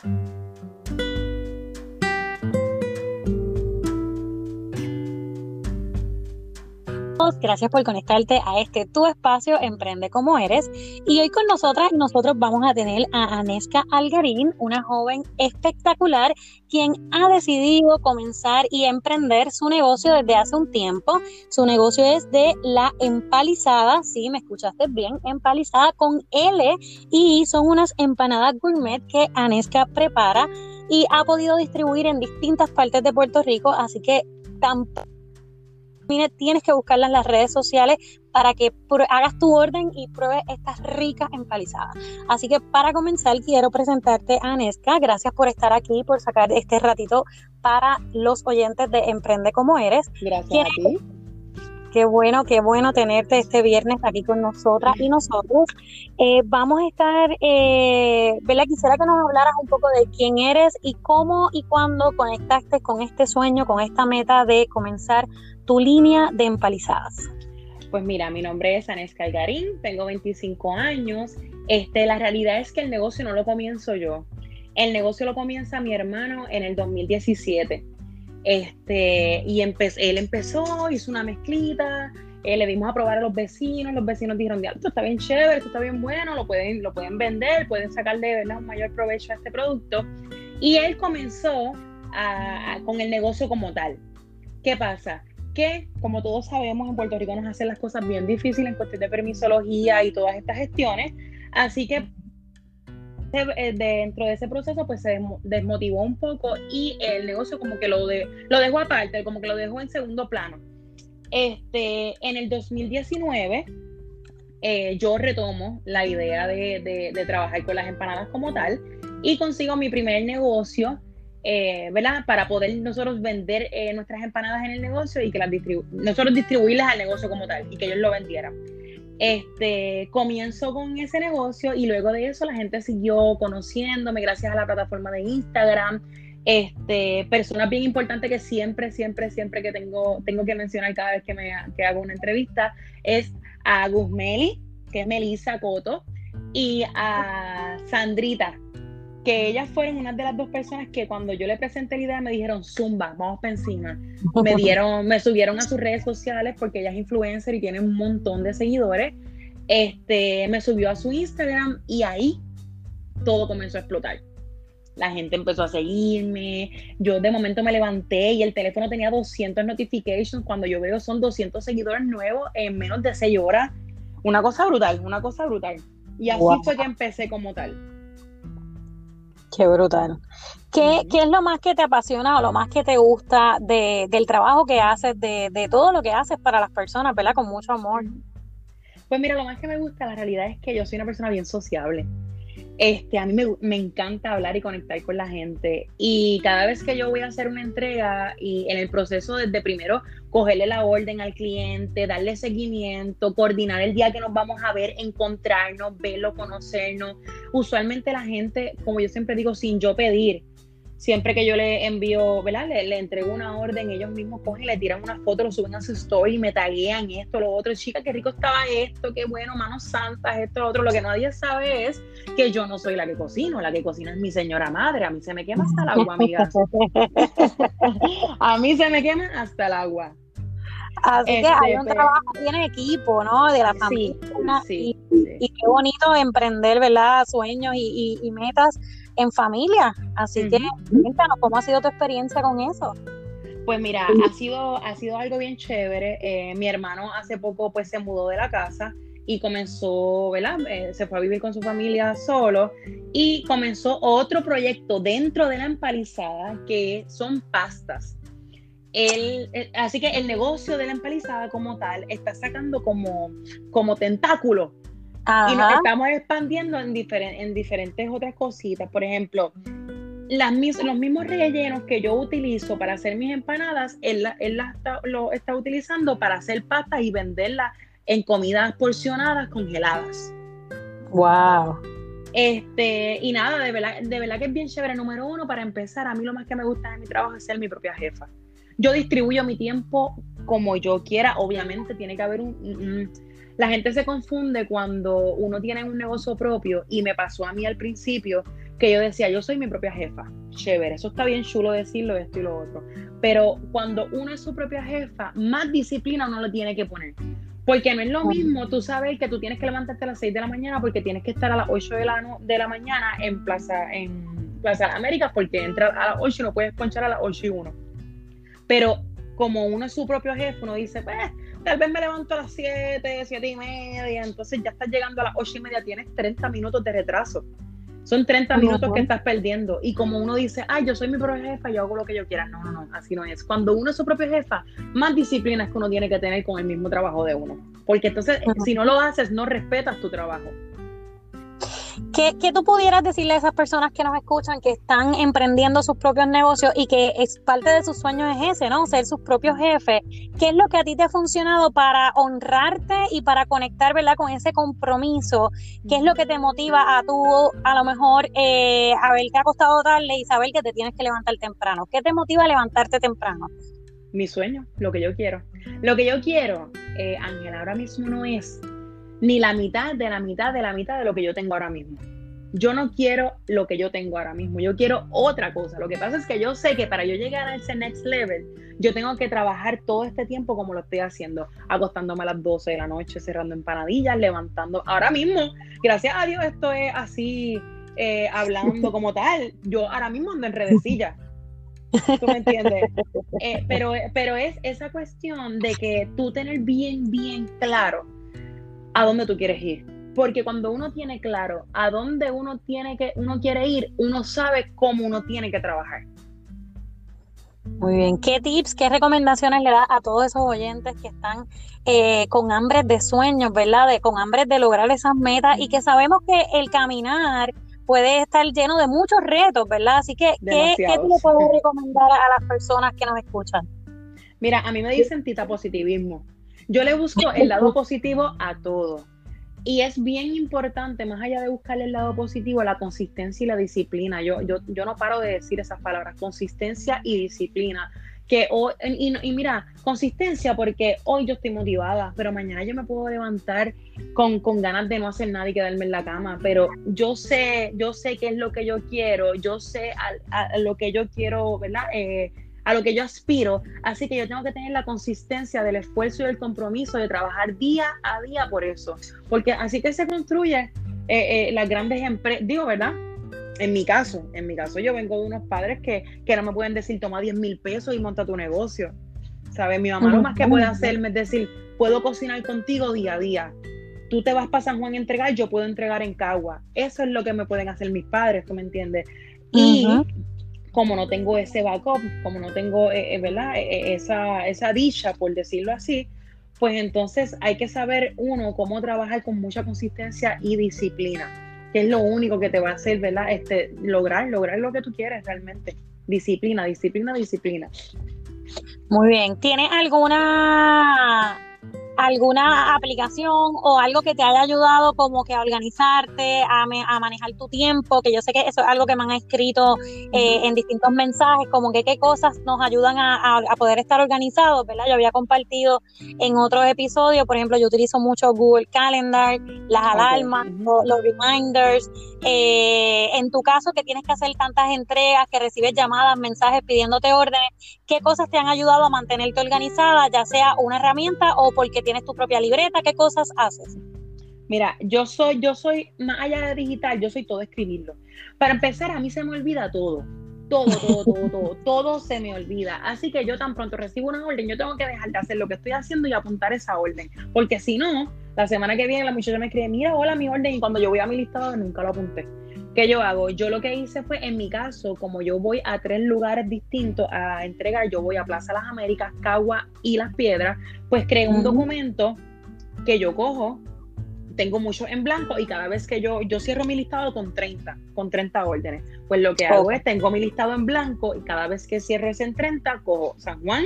Thank you. Gracias por conectarte a este tu espacio Emprende como eres. Y hoy con nosotras nosotros vamos a tener a Aneska Algarín, una joven espectacular quien ha decidido comenzar y emprender su negocio desde hace un tiempo. Su negocio es de la empalizada, sí, me escuchaste bien, empalizada con L y son unas empanadas gourmet que Aneska prepara y ha podido distribuir en distintas partes de Puerto Rico, así que tampoco tienes que buscarla en las redes sociales para que hagas tu orden y pruebes estas ricas empalizadas. Así que para comenzar quiero presentarte a Aneska. Gracias por estar aquí, por sacar este ratito para los oyentes de Emprende como eres. Gracias a ti. Qué bueno, qué bueno tenerte este viernes aquí con nosotras y nosotros. Eh, vamos a estar, eh. Quisiera que nos hablaras un poco de quién eres y cómo y cuándo conectaste con este sueño, con esta meta de comenzar tu línea de empalizadas? Pues mira, mi nombre es Aneska Algarín, tengo 25 años. Este, la realidad es que el negocio no lo comienzo yo. El negocio lo comienza mi hermano en el 2017. Este, y él empezó, hizo una mezclita, eh, le dimos a probar a los vecinos, los vecinos dijeron, esto está bien chévere, esto está bien bueno, lo pueden, lo pueden vender, pueden sacar de verdad un mayor provecho a este producto. Y él comenzó con el negocio como tal. ¿Qué pasa? Que, como todos sabemos, en Puerto Rico nos hacen las cosas bien difíciles en cuestión de permisología y todas estas gestiones. Así que eh, dentro de ese proceso pues se desmotivó un poco y el negocio como que lo, de, lo dejó aparte, como que lo dejó en segundo plano. Este, en el 2019 eh, yo retomo la idea de, de, trabajar con las empanadas como tal y consigo mi primer negocio eh. Para poder nosotros vender eh, nuestras empanadas en el negocio y que las nosotros distribuirlas al negocio como tal y que ellos lo vendieran. Este, comienzo con ese negocio y luego de eso la gente siguió conociéndome gracias a la plataforma de Instagram. Este, personas bien importantes que siempre, siempre, siempre que tengo, tengo que mencionar cada vez que, me, que hago una entrevista es a Guzmeli, que es Melissa Coto, y a Sandrita, que ellas fueron una de las dos personas que cuando yo le presenté la idea me dijeron, zumba, vamos para encima. Me dieron, me subieron a sus redes sociales porque ella es influencer y tiene un montón de seguidores. Este, me subió a su Instagram y ahí todo comenzó a explotar. La gente empezó a seguirme. Yo de momento me levanté y el teléfono tenía 200 notifications. Cuando yo veo son 200 seguidores nuevos en menos de 6 horas. Una cosa brutal, una cosa brutal. Y así fue que empecé como tal. Qué brutal. ¿Qué, ¿Qué, es lo más que te apasiona o lo más que te gusta de, del trabajo que haces, de, de, todo lo que haces para las personas, ¿verdad? Con mucho amor. Pues mira, lo más que me gusta, la realidad es que yo soy una persona bien sociable. Este, a mí me, encanta hablar y conectar con la gente. Y cada vez que yo voy a hacer una entrega y en el proceso desde primero cogerle la orden al cliente, darle seguimiento, coordinar el día que nos vamos a ver, encontrarnos, verlo, conocernos. Usualmente la gente, como yo siempre digo, sin yo pedir, siempre que yo le envío, ¿verdad? Le, entrego una orden, ellos mismos cogen, le tiran una foto, lo suben a su story, me taguean esto, lo otro. Chica, qué rico estaba esto, qué bueno, manos santas, esto, lo otro. Lo que nadie sabe es que yo no soy la que cocino, la que cocina es mi señora madre. A mí se me quema hasta el agua, amiga. a mí se me quema hasta el agua. Así que hay un este, trabajo bien en equipo, ¿no? De la familia. Sí, y, qué bonito emprender, ¿verdad? Sueños y, y metas en familia. Así que cuéntanos cómo ha sido tu experiencia con eso. Pues mira, ha sido, ha sido algo bien chévere. Eh, mi hermano hace poco pues se mudó de la casa y comenzó, ¿verdad? Eh, se fue a vivir con su familia solo y comenzó otro proyecto dentro de la empalizada que son pastas. El, eh, así que el negocio de la empalizada como tal está sacando como, como tentáculo y nos estamos expandiendo en, en diferentes otras cositas. Por ejemplo, las los mismos rellenos que yo utilizo para hacer mis empanadas, él, él lo está utilizando para hacer pastas y venderlas en comidas porcionadas congeladas. Wow. Este, y nada, de verdad, de verdad que es bien chévere. Número uno, para empezar, a mí lo más que me gusta de mi trabajo es ser mi propia jefa. Yo distribuyo mi tiempo como yo quiera. Obviamente tiene que haber un la gente se confunde cuando uno tiene un negocio propio y me pasó a mí al principio que yo decía, yo soy mi propia jefa. Chévere, eso está bien chulo decirlo, esto y lo otro. Pero cuando uno es su propia jefa, más disciplina uno lo tiene que poner. Porque no es lo mismo tú sabes que tú tienes que levantarte a las 6 de la mañana porque tienes que estar a las 8 de la, de la mañana en Plaza, en Plaza América porque entra a las 8 y no puedes ponchar a las 8 y 1. Pero como uno es su propio jefe, uno dice, pues, tal vez me levanto a las 7, 7 y media, entonces ya estás llegando a las 8 y media, tienes 30 minutos de retraso. Son 30 minutos que estás perdiendo. Y como uno dice, ay, yo soy mi propia jefa, yo hago lo que yo quiera. No, no, no, así no es. Cuando uno es su propia jefa, más disciplina es que uno tiene que tener con el mismo trabajo de uno. Porque entonces, si no lo haces, no respetas tu trabajo. ¿Qué, tú pudieras decirle a esas personas que nos escuchan que están emprendiendo sus propios negocios y que es parte de sus sueños es ese, ¿no? Ser sus propios jefes. ¿Qué es lo que a ti te ha funcionado para honrarte y para conectar, ¿verdad? Con ese compromiso. ¿Qué es lo que te motiva a tú, a lo mejor, eh, a ver qué ha costado darle y saber que te tienes que levantar temprano? ¿Qué te motiva a levantarte temprano? Mi sueño, lo que yo quiero. Lo que yo quiero, eh, Ángel, ahora mismo no es ni la mitad de la mitad de la mitad de lo que yo tengo ahora mismo. Yo no quiero lo que yo tengo ahora mismo, yo quiero otra cosa. Lo que pasa es que yo sé que para yo llegar a ese next level, yo tengo que trabajar todo este tiempo como lo estoy haciendo, acostándome a las 12 de la noche, cerrando empanadillas, levantando. Ahora mismo, gracias a Dios, esto es así, eh, hablando como tal. Yo ahora mismo ando en redecilla. ¿Tú me entiendes? Eh, pero, pero es esa cuestión de que tú tener bien, bien claro a dónde tú quieres ir. Porque cuando uno tiene claro a dónde uno tiene que, uno quiere ir, uno sabe cómo uno tiene que trabajar. Muy bien. ¿Qué tips, qué recomendaciones le da a todos esos oyentes que están eh, con hambre de sueños, ¿verdad? De, con hambre de lograr esas metas y que sabemos que el caminar puede estar lleno de muchos retos, ¿verdad? Así que, ¿qué, ¿qué tú le puedes recomendar a las personas que nos escuchan? Mira, a mí me dicen tita positivismo. Yo le busco el lado positivo a todo. Y es bien importante, más allá de buscarle el lado positivo, la consistencia y la disciplina. Yo, yo, yo no paro de decir esas palabras, consistencia y disciplina. Que hoy, y, mira, consistencia porque hoy yo estoy motivada, pero mañana yo me puedo levantar con, con, ganas de no hacer nada y quedarme en la cama. Pero yo sé, yo sé qué es lo que yo quiero, yo sé a, lo que yo quiero, ¿verdad? Eh, a lo que yo aspiro. Así que yo tengo que tener la consistencia del esfuerzo y del compromiso de trabajar día a día por eso. Porque así que se construye eh, eh, las grandes empresas, digo, ¿verdad? En mi caso, en mi caso yo vengo de unos padres que, que no me pueden decir toma 10 mil pesos y monta tu negocio. ¿Sabes? Mi mamá lo más que puede hacerme es decir, puedo cocinar contigo día a día. Tú te vas para San Juan a entregar, yo puedo entregar en Cagua. Eso es lo que me pueden hacer mis padres, ¿tú me entiendes? Y como no tengo ese backup, como no tengo eh, eh, ¿verdad? Eh, esa, esa dicha, por decirlo así, pues entonces hay que saber uno cómo trabajar con mucha consistencia y disciplina, que es lo único que te va a hacer, ¿verdad? Este, lograr, lograr lo que tú quieres realmente. Disciplina, disciplina, disciplina. Muy bien. ¿Tienes alguna alguna aplicación o algo que te haya ayudado como que a organizarte, a, a manejar tu tiempo, que yo sé que eso es algo que me han escrito eh, en distintos mensajes, como que qué cosas nos ayudan a, poder estar organizados, ¿verdad? Yo había compartido en otros episodios, por ejemplo, yo utilizo mucho Google Calendar, las alarmas, los, reminders. Eh, en tu caso, que tienes que hacer tantas entregas, que recibes llamadas, mensajes pidiéndote órdenes, ¿qué cosas te han ayudado a mantenerte organizada, ya sea una herramienta o porque tienes tu propia libreta, ¿qué cosas haces? Mira, yo soy, yo soy, más allá de digital, yo soy todo escribirlo. Para empezar, a mí se me olvida todo. Todo, todo, todo, todo, todo se me olvida. Así que yo tan pronto recibo una orden, yo tengo que dejar de hacer lo que estoy haciendo y apuntar esa orden. Porque si no, la semana que viene la muchacha me escribe, mira, hola, mi orden, y cuando yo voy a mi listado nunca lo apunté. ¿Qué yo hago? Yo lo que hice fue, en mi caso, como yo voy a tres lugares distintos a entregar, yo voy a Plaza Las Américas, Cagua y Las Piedras, pues creé un documento que yo cojo, tengo mucho en blanco y cada vez que yo, yo cierro mi listado con 30, con 30 órdenes, pues lo que hago es, tengo mi listado en blanco y cada vez que cierro ese en 30, cojo San Juan,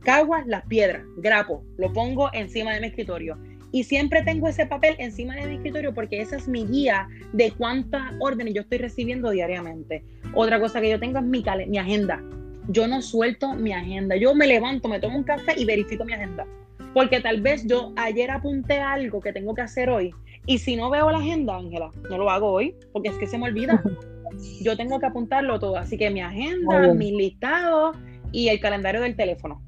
Caguas, Las Piedras, grapo, lo pongo encima de mi escritorio y siempre tengo ese papel encima de mi escritorio porque esa es mi guía de cuántas órdenes yo estoy recibiendo diariamente. Otra cosa que yo tengo es mi, mi agenda. Yo no suelto mi agenda. Yo me levanto, me tomo un café y verifico mi agenda. Porque tal vez yo ayer apunté algo que tengo que hacer hoy y si no veo la agenda, Ángela, no lo hago hoy porque es que se me olvida. yo tengo que apuntarlo todo. Así que mi agenda, mis listados y el calendario del teléfono.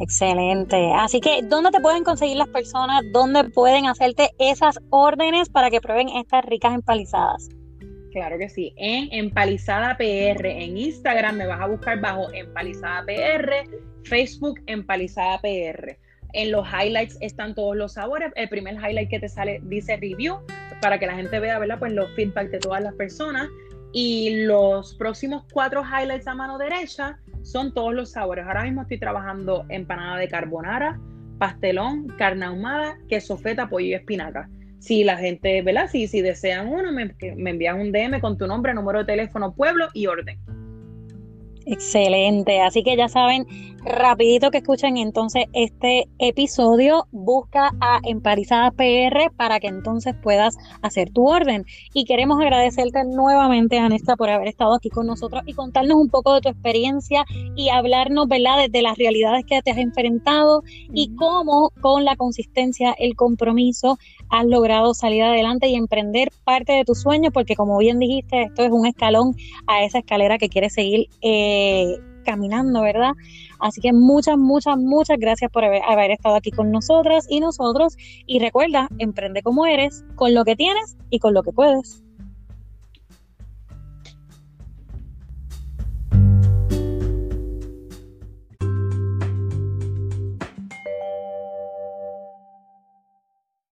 Excelente. Así que, ¿dónde te pueden conseguir las personas? ¿Dónde pueden hacerte esas órdenes para que prueben estas ricas empalizadas? Claro que sí. En Empalizada PR, en Instagram me vas a buscar bajo Empalizada PR, Facebook Empalizada PR. En los highlights están todos los sabores. El primer highlight que te sale dice review para que la gente vea, ¿verdad? Pues los feedback de todas las personas. Y los próximos cuatro highlights a mano derecha son todos los sabores. Ahora mismo estoy trabajando empanada de carbonara, pastelón, carne ahumada, queso feta, pollo y espinaca. Si la gente, ¿verdad? Si, si desean uno, me, me envían un DM con tu nombre, número de teléfono, pueblo y orden. Excelente, así que ya saben, rapidito que escuchen entonces este episodio, busca a Emparizada PR para que entonces puedas hacer tu orden. Y queremos agradecerte nuevamente, Anesta, por haber estado aquí con nosotros y contarnos un poco de tu experiencia y hablarnos, ¿verdad?, de, las realidades que te has enfrentado y cómo con la consistencia, el compromiso, has logrado salir adelante y emprender parte de tus sueños, porque como bien dijiste, esto es un escalón a esa escalera que quieres seguir. Eh, caminando, ¿verdad? Así que muchas, muchas, muchas gracias por haber, haber, estado aquí con nosotras y nosotros. Y recuerda, emprende como eres, con lo que tienes y con lo que puedes.